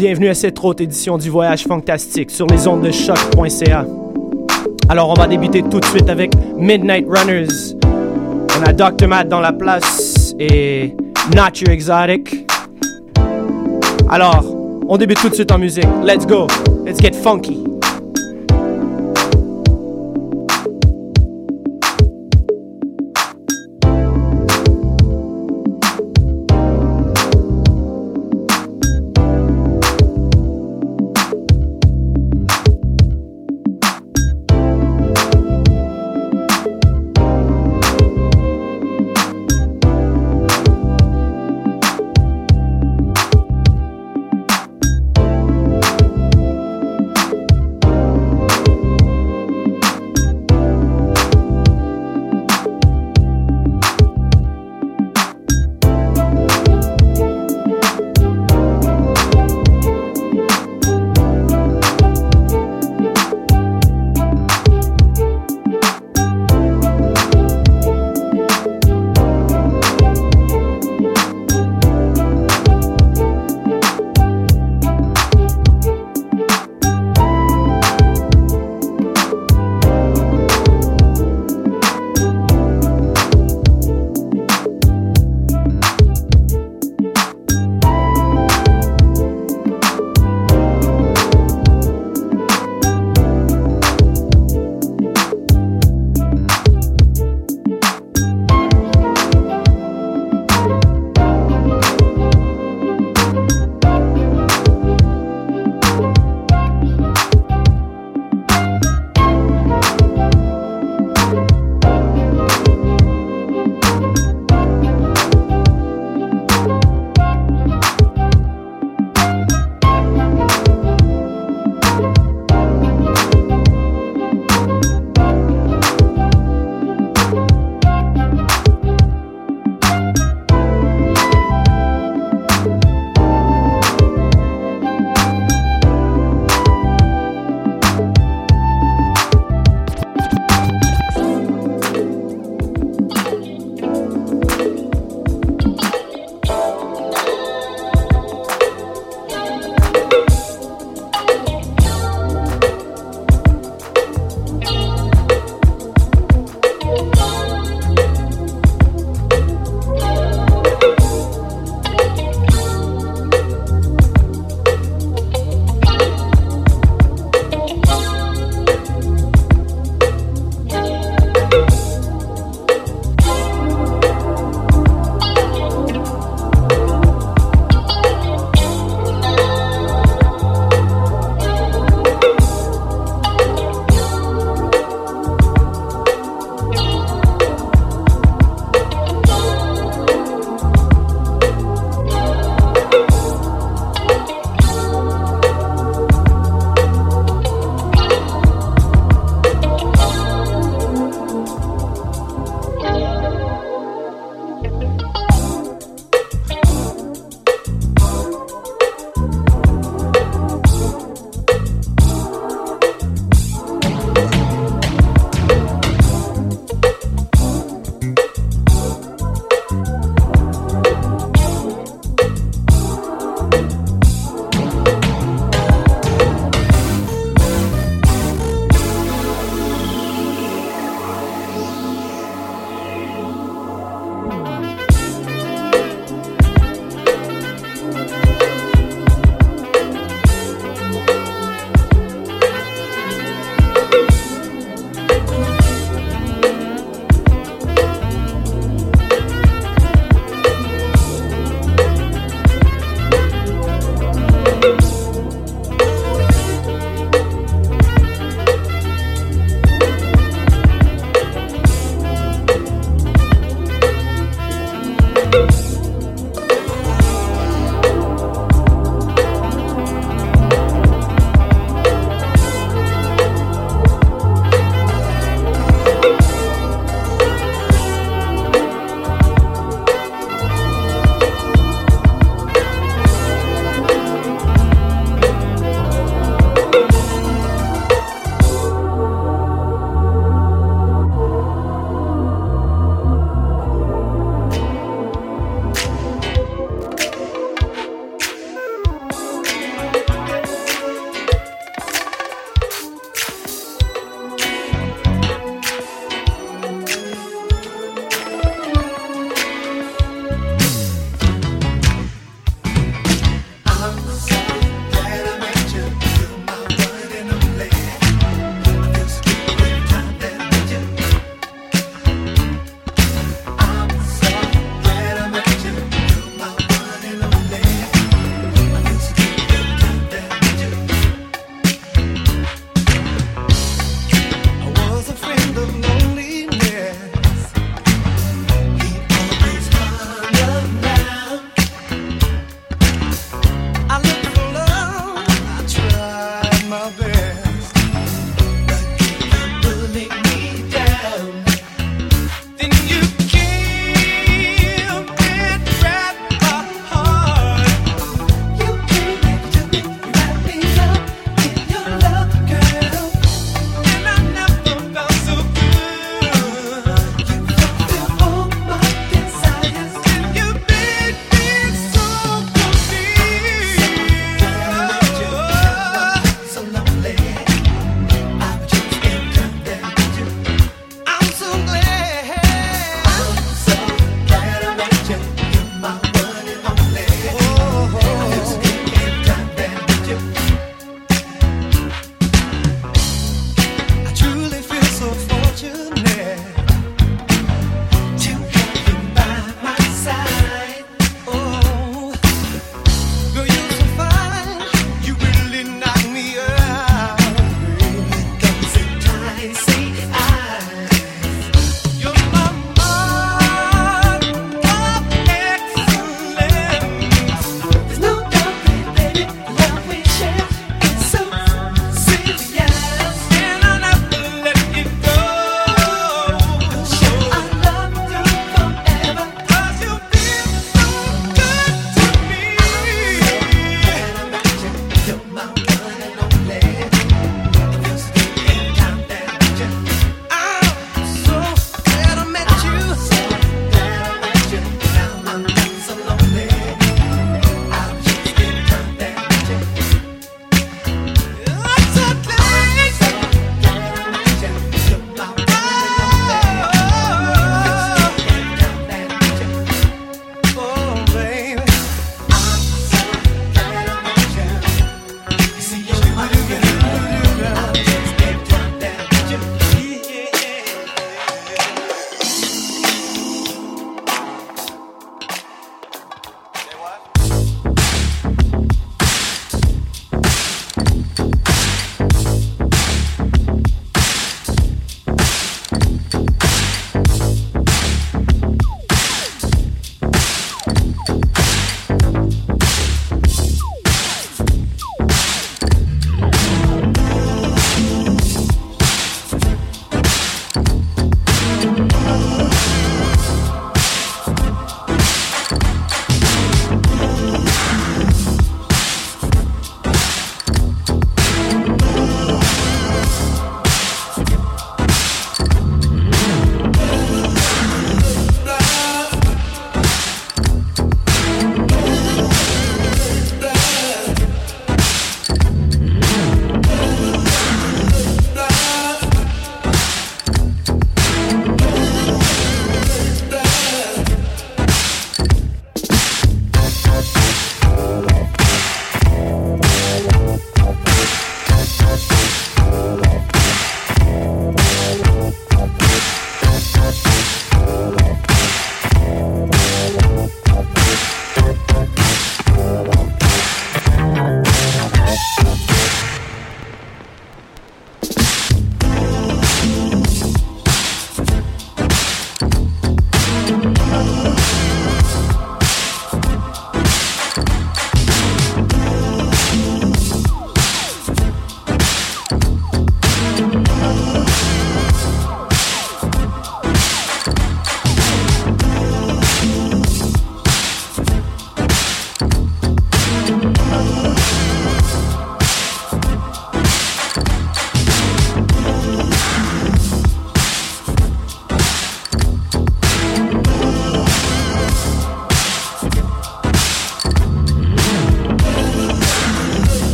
Bienvenue à cette autre édition du Voyage Fantastique sur les ondes de choc.ca. Alors, on va débuter tout de suite avec Midnight Runners. On a Dr. Matt dans la place et Not Your Exotic. Alors, on débute tout de suite en musique. Let's go. Let's get funky.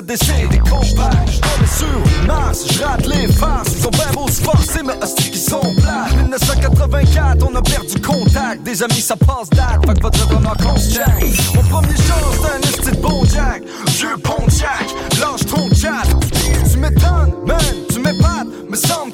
va des compacts. J'tombais sur Mars, j'rate les farces. Ils ont bien beau se forcer, mais hostie qui sont plates. 1984, on a perdu contact. Des amis, ça passe date. Fait que votre roman jack Mon premier jour, c'était un esti de bon jack. Vieux bon jack, lâche ton chat. Tu m'étonnes, man, tu m'épates, me semble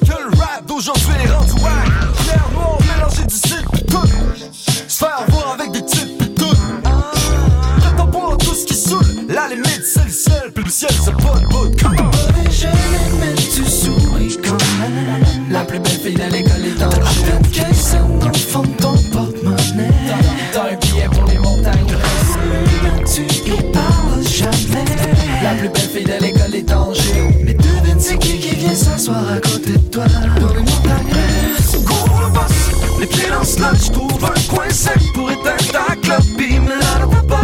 sèche pour éteindre ta clope Pis mets-la dans ta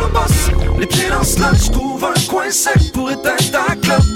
le boss, les pieds dans le j'trouve un coin sec pour éteindre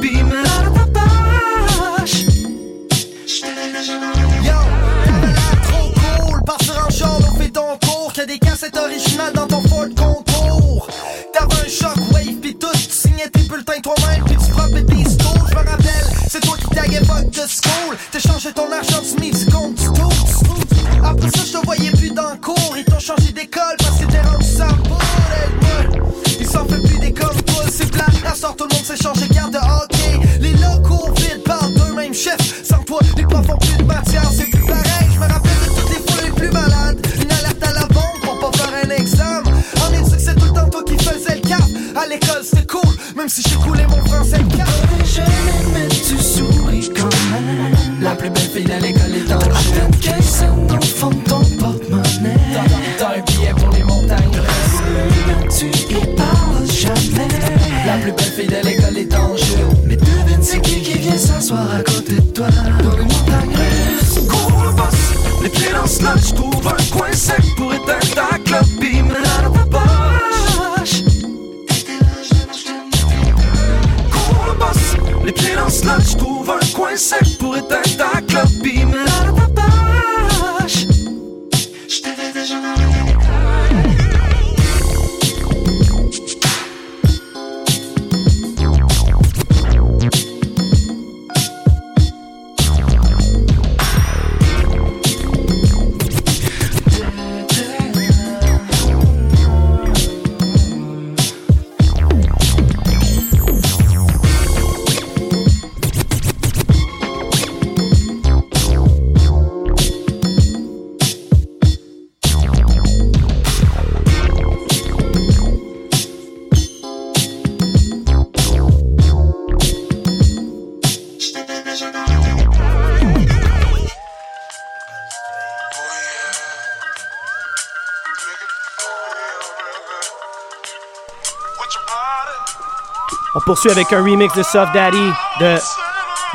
poursuit avec un remix de Soft Daddy de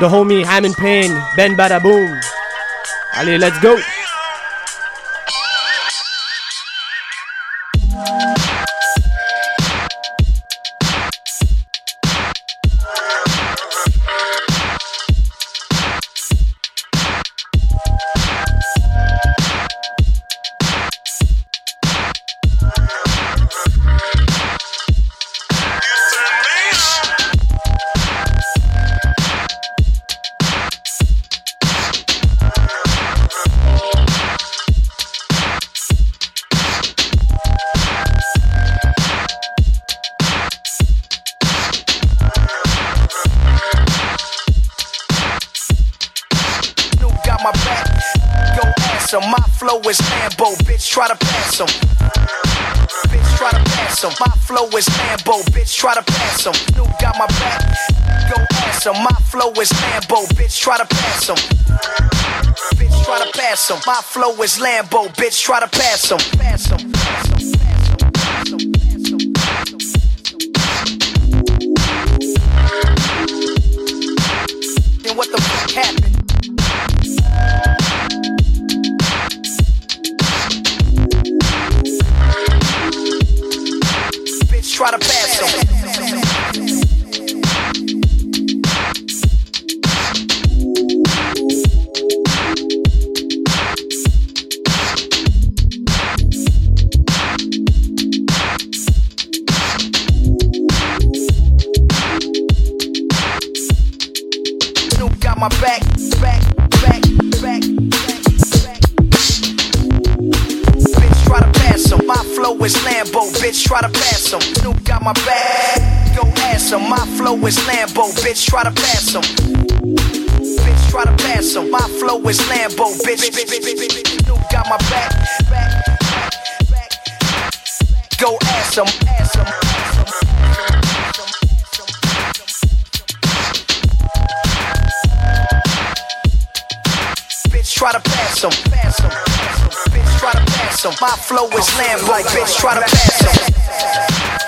The Homie Hammond Payne, Ben Badaboom. Allez, let's go! Rambo, bitch, try to pass him. Bitch, try to pass him. My flow is Lambo, bitch, try to pass him. New got my back, go ass him. My flow is Lambo, bitch, try to pass him. Bitch, try to pass him. My flow is Lambo, bitch, try to pass him. Pass him. Pass him. What the fuck happened? try to pass them. my back, back, back, back, back. Bitch, try to pass him. My flow is Lambo. Bitch, try to pass my back, go ask him. My flow is Lambo, bitch, try to pass him. Bitch, try to pass him. My flow is Lambo, bitch, bitch. Got my back. Go ask him, ask him. Try to pass him, pass him. Bitch, try to pass him. My flow is Lambo, bitch, try to pass him.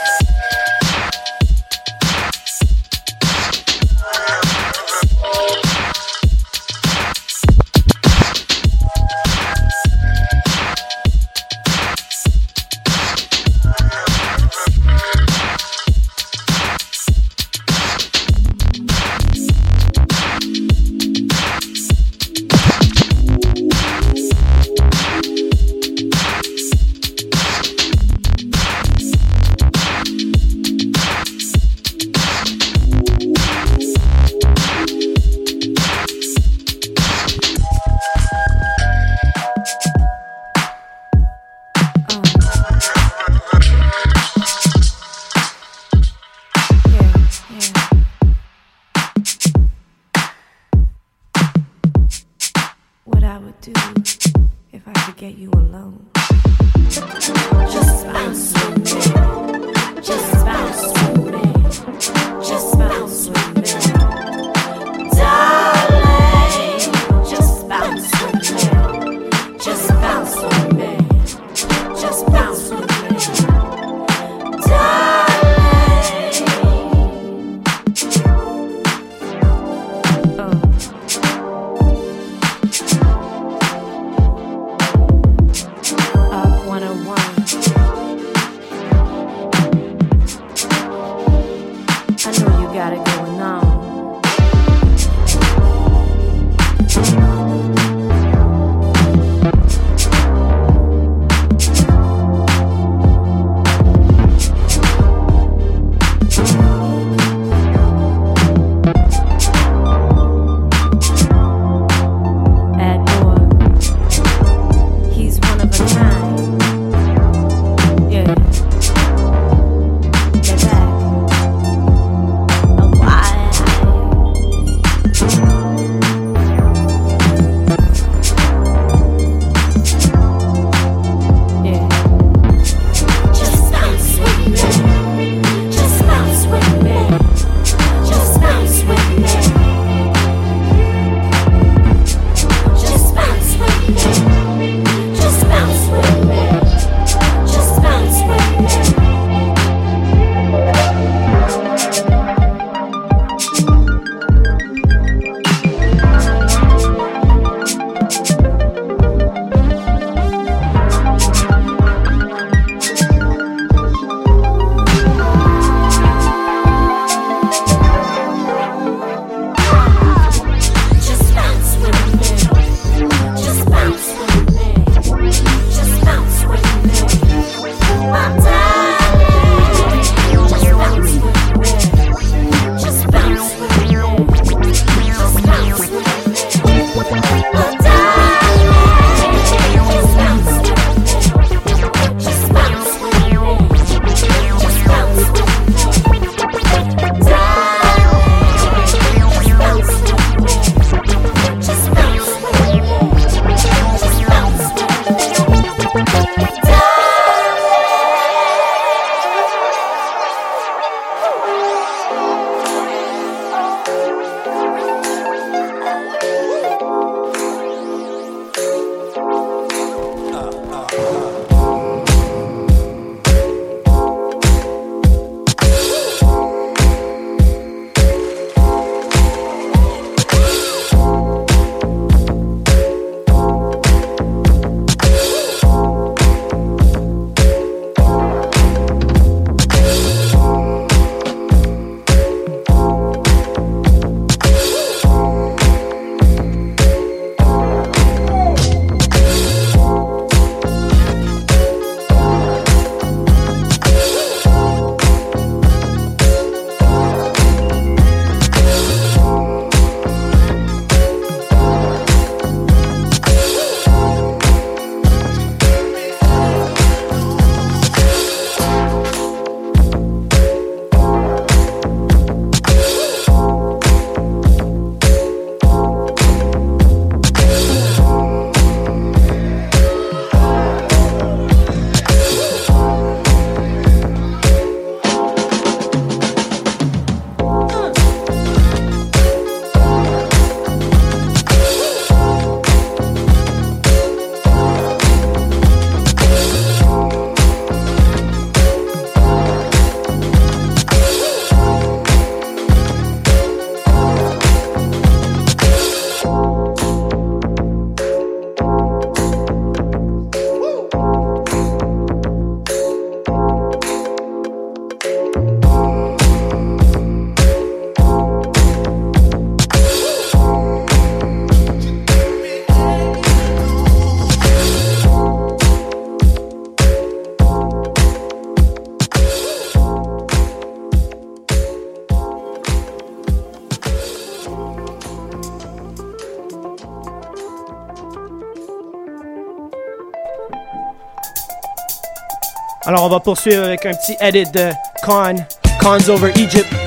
Alors on va poursuivre avec un petit edit de Khan, Khan's Over Egypt.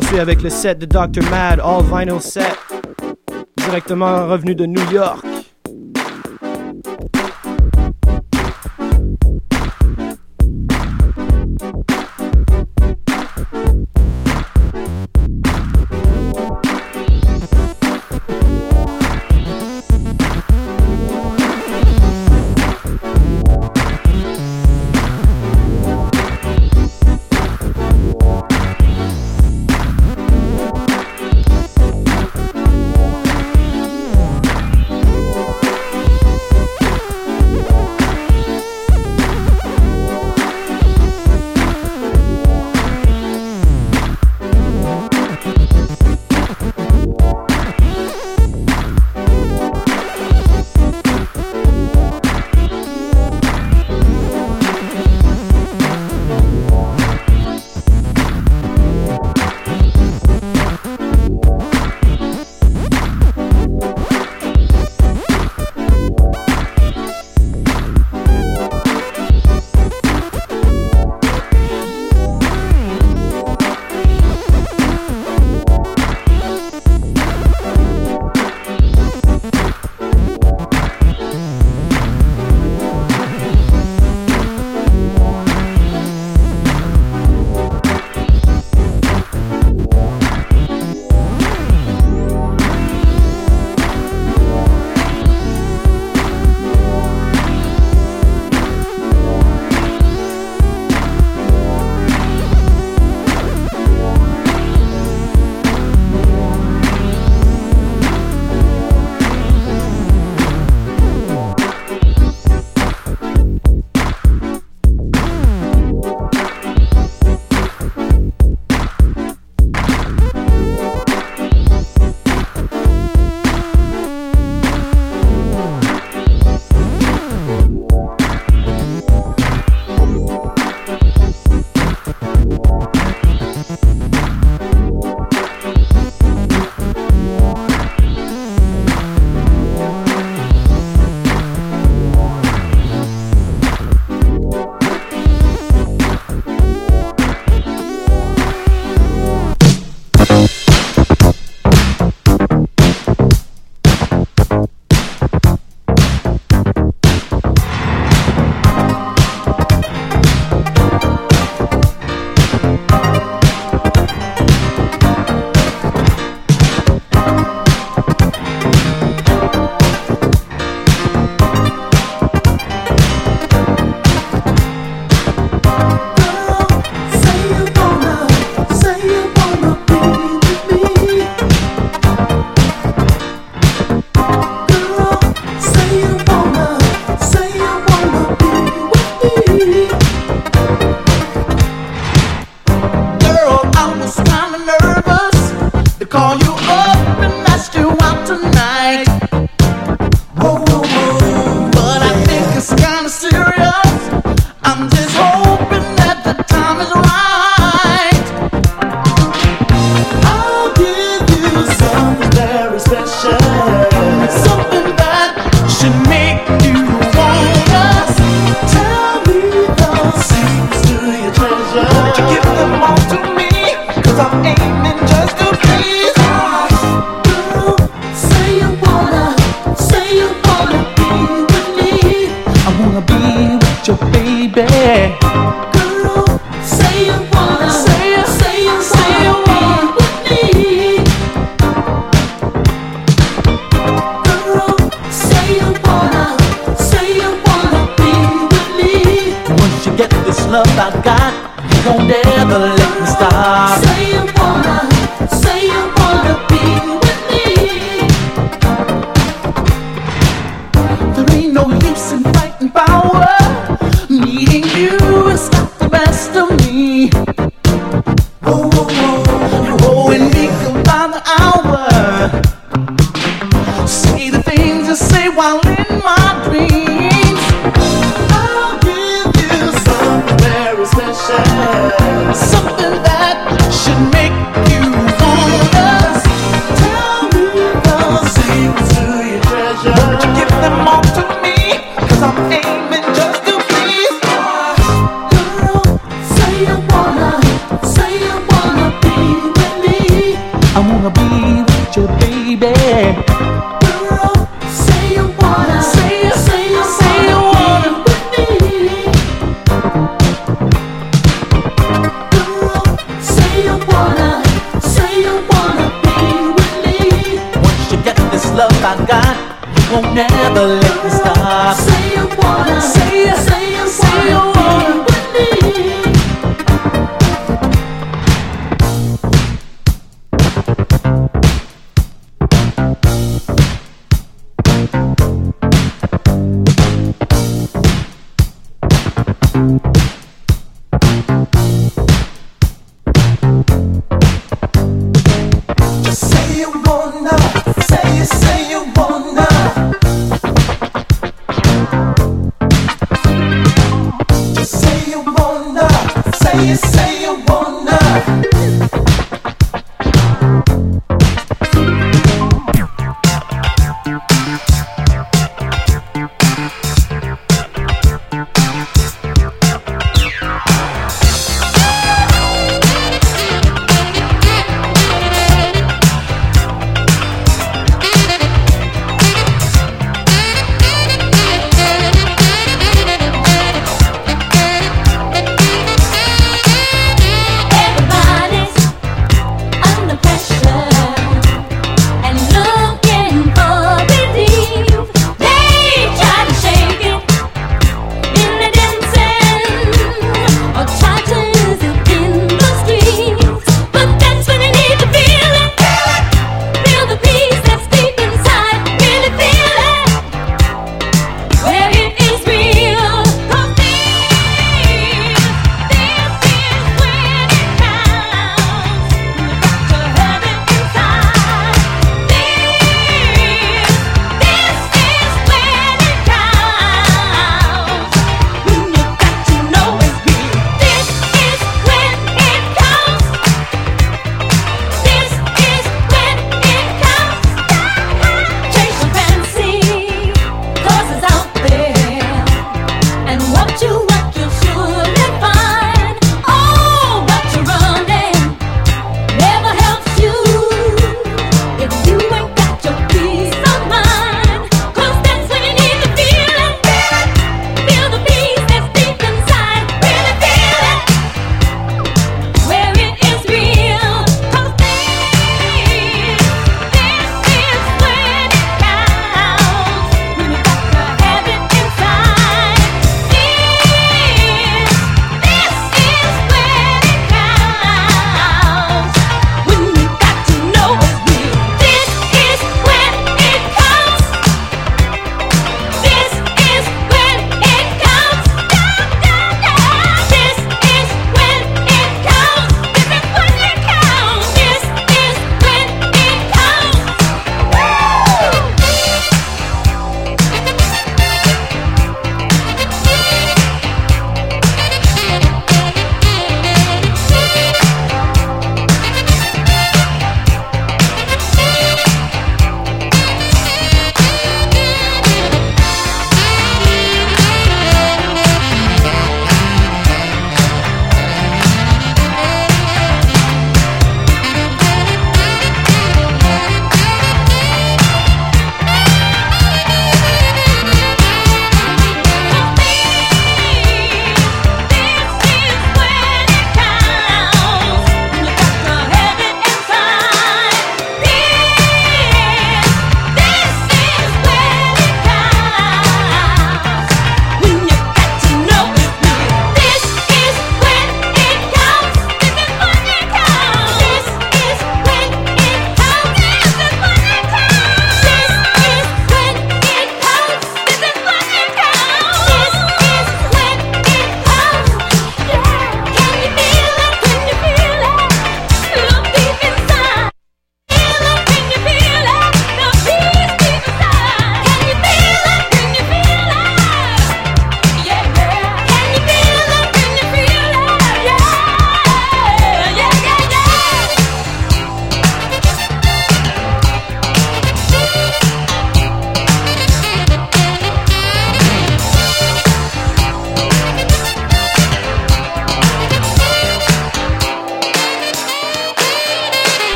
Poursuit avec le set de Dr. Mad, All Vinyl Set, directement revenu de New York. sunshine.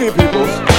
Thank you, peoples.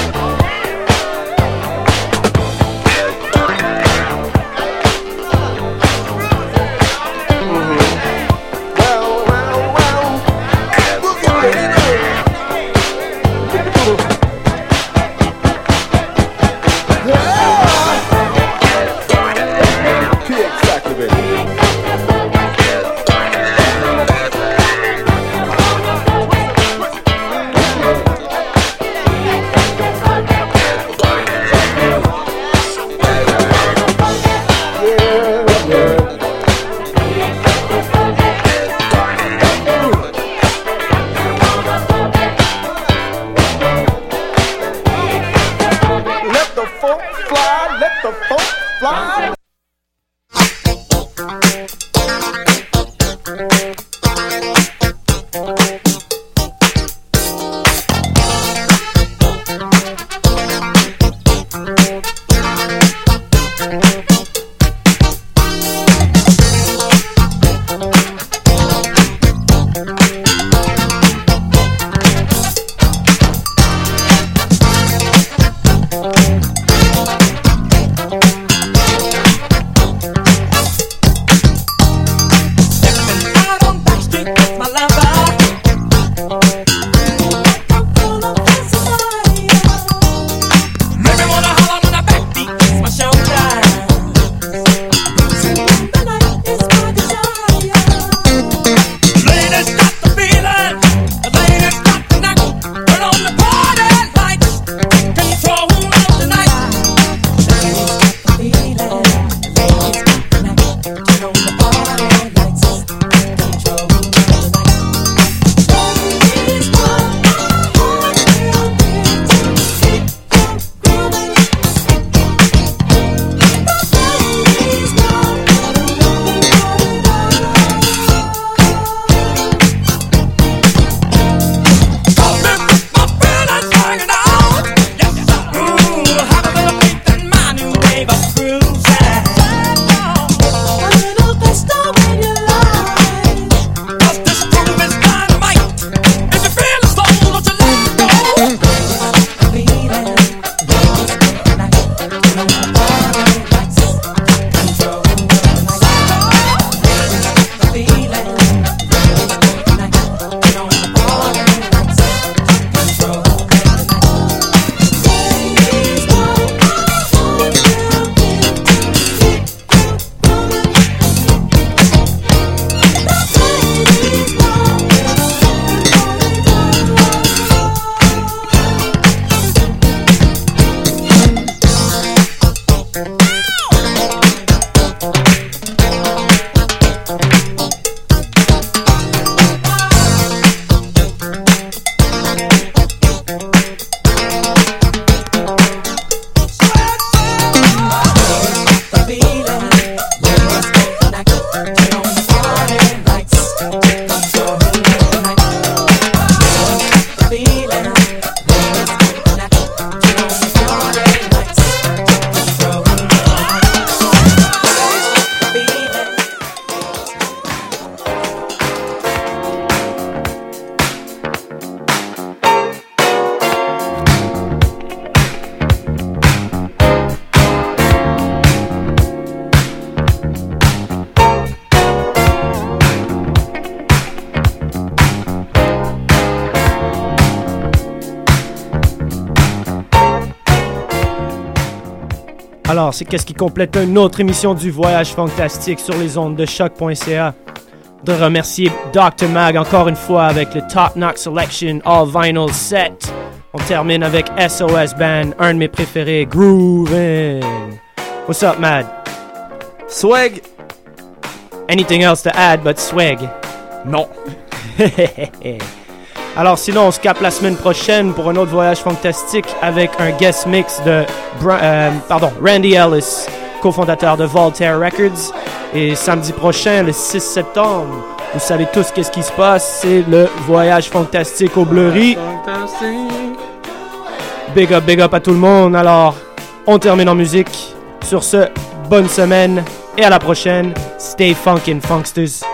Alors, c'est qu'est-ce qui complète une autre émission du Voyage Fantastique sur les ondes de choc.ca. De remercier Dr. Mag encore une fois avec le Top Knock Selection All Vinyl Set. On termine avec SOS Band, un de mes préférés, Groovin'. What's up, Mad? Swag. Anything else to add but swag? Non. Alors sinon, on se capte la semaine prochaine pour un autre voyage fantastique avec un guest mix de euh, Randy Ellis, cofondateur de Voltaire Records. Et samedi prochain, le 6 septembre, Vous savez tous qu'est-ce qui se passe, c'est le voyage fantastique au Bleury. Big up, big up à tout le monde. Alors, on termine en musique. Sur ce, bonne semaine et à la prochaine. Stay funkin' funksters.